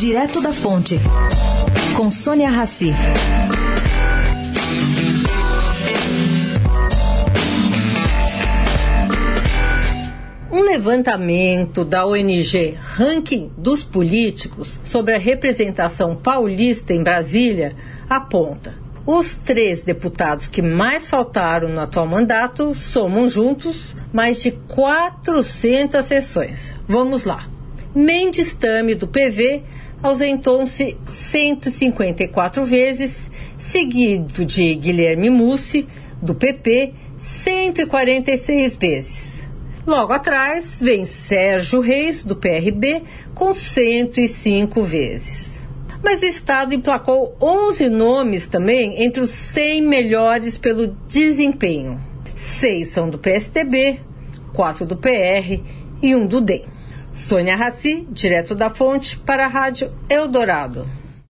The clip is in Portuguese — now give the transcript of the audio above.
Direto da Fonte, com Sônia Rassi. Um levantamento da ONG Ranking dos Políticos sobre a representação paulista em Brasília aponta: os três deputados que mais faltaram no atual mandato somam juntos mais de 400 sessões. Vamos lá. Mendes Tame, do PV, ausentou-se 154 vezes, seguido de Guilherme Mussi, do PP, 146 vezes. Logo atrás vem Sérgio Reis, do PRB, com 105 vezes. Mas o Estado emplacou 11 nomes também entre os 100 melhores pelo desempenho. Seis são do PSDB, quatro do PR e um do DEM. Sônia Raci, direto da fonte, para a Rádio Eldorado.